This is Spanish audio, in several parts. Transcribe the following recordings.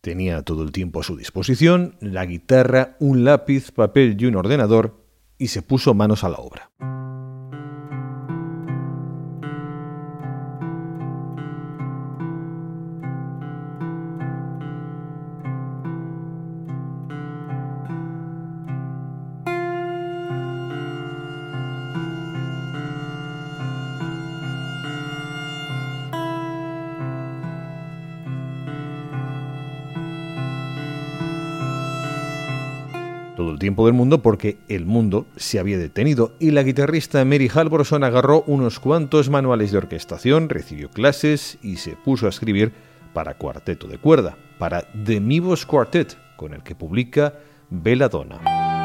Tenía todo el tiempo a su disposición, la guitarra, un lápiz, papel y un ordenador, y se puso manos a la obra. Todo el tiempo del mundo porque el mundo se había detenido y la guitarrista Mary Halvorson agarró unos cuantos manuales de orquestación, recibió clases y se puso a escribir para cuarteto de cuerda, para The Mivos Quartet, con el que publica Belladonna.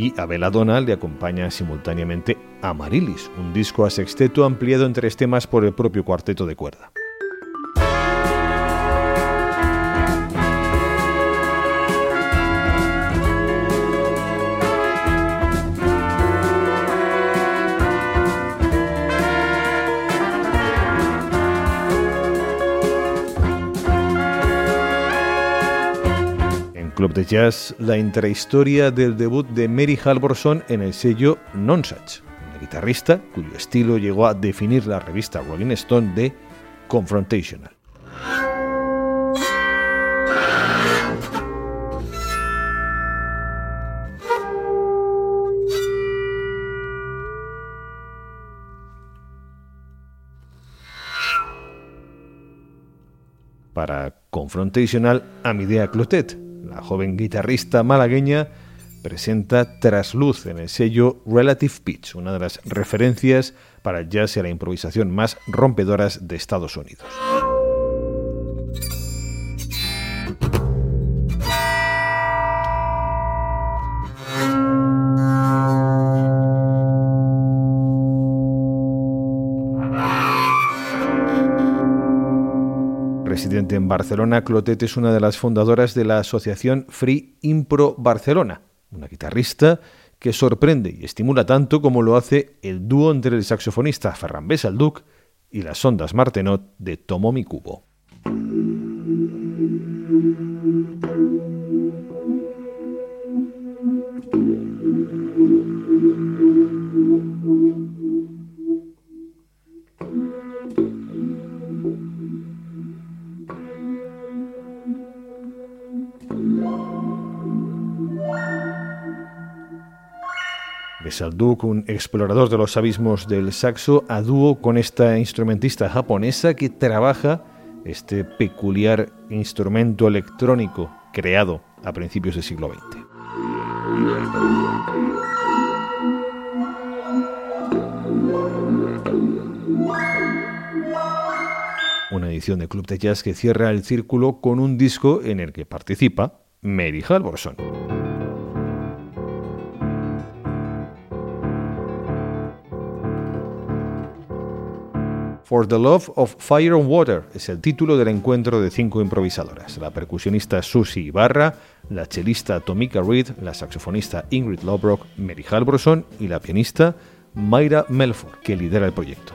Y a Belladonna le acompaña simultáneamente Amarilis, un disco a sexteto ampliado en tres temas por el propio cuarteto de cuerda. Club de Jazz la intrahistoria del debut de Mary Halvorson en el sello Nonsuch, una guitarrista cuyo estilo llegó a definir la revista Rolling Stone de confrontational. Para Confrontational, Amidea Clotet, la joven guitarrista malagueña presenta Trasluz en el sello Relative Pitch, una de las referencias para el jazz y la improvisación más rompedoras de Estados Unidos. Residente en Barcelona, Clotet es una de las fundadoras de la asociación Free Impro Barcelona, una guitarrista que sorprende y estimula tanto como lo hace el dúo entre el saxofonista Ferran Besalduc y las ondas Martenot de Tomomi Cubo. Besalduk, un explorador de los abismos del saxo, a dúo con esta instrumentista japonesa que trabaja este peculiar instrumento electrónico creado a principios del siglo XX. Una edición de Club de Jazz que cierra el círculo con un disco en el que participa Mary Halvorson. For the Love of Fire and Water es el título del encuentro de cinco improvisadoras. La percusionista Susie Ibarra, la chelista Tomika Reed, la saxofonista Ingrid Lobrock, Mary Halvorson y la pianista Mayra Melford, que lidera el proyecto.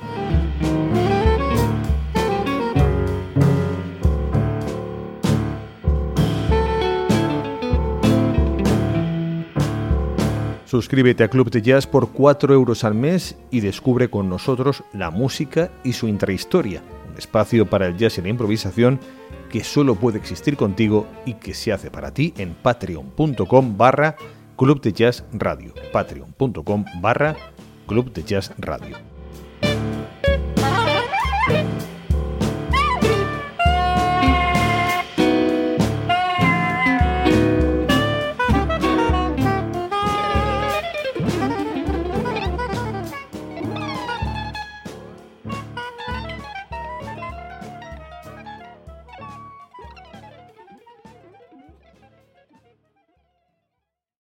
Suscríbete a Club de Jazz por 4 euros al mes y descubre con nosotros la música y su intrahistoria, un espacio para el jazz y la improvisación que solo puede existir contigo y que se hace para ti en patreon.com barra Club de Jazz Radio. Patreon.com barra Club de Jazz Radio.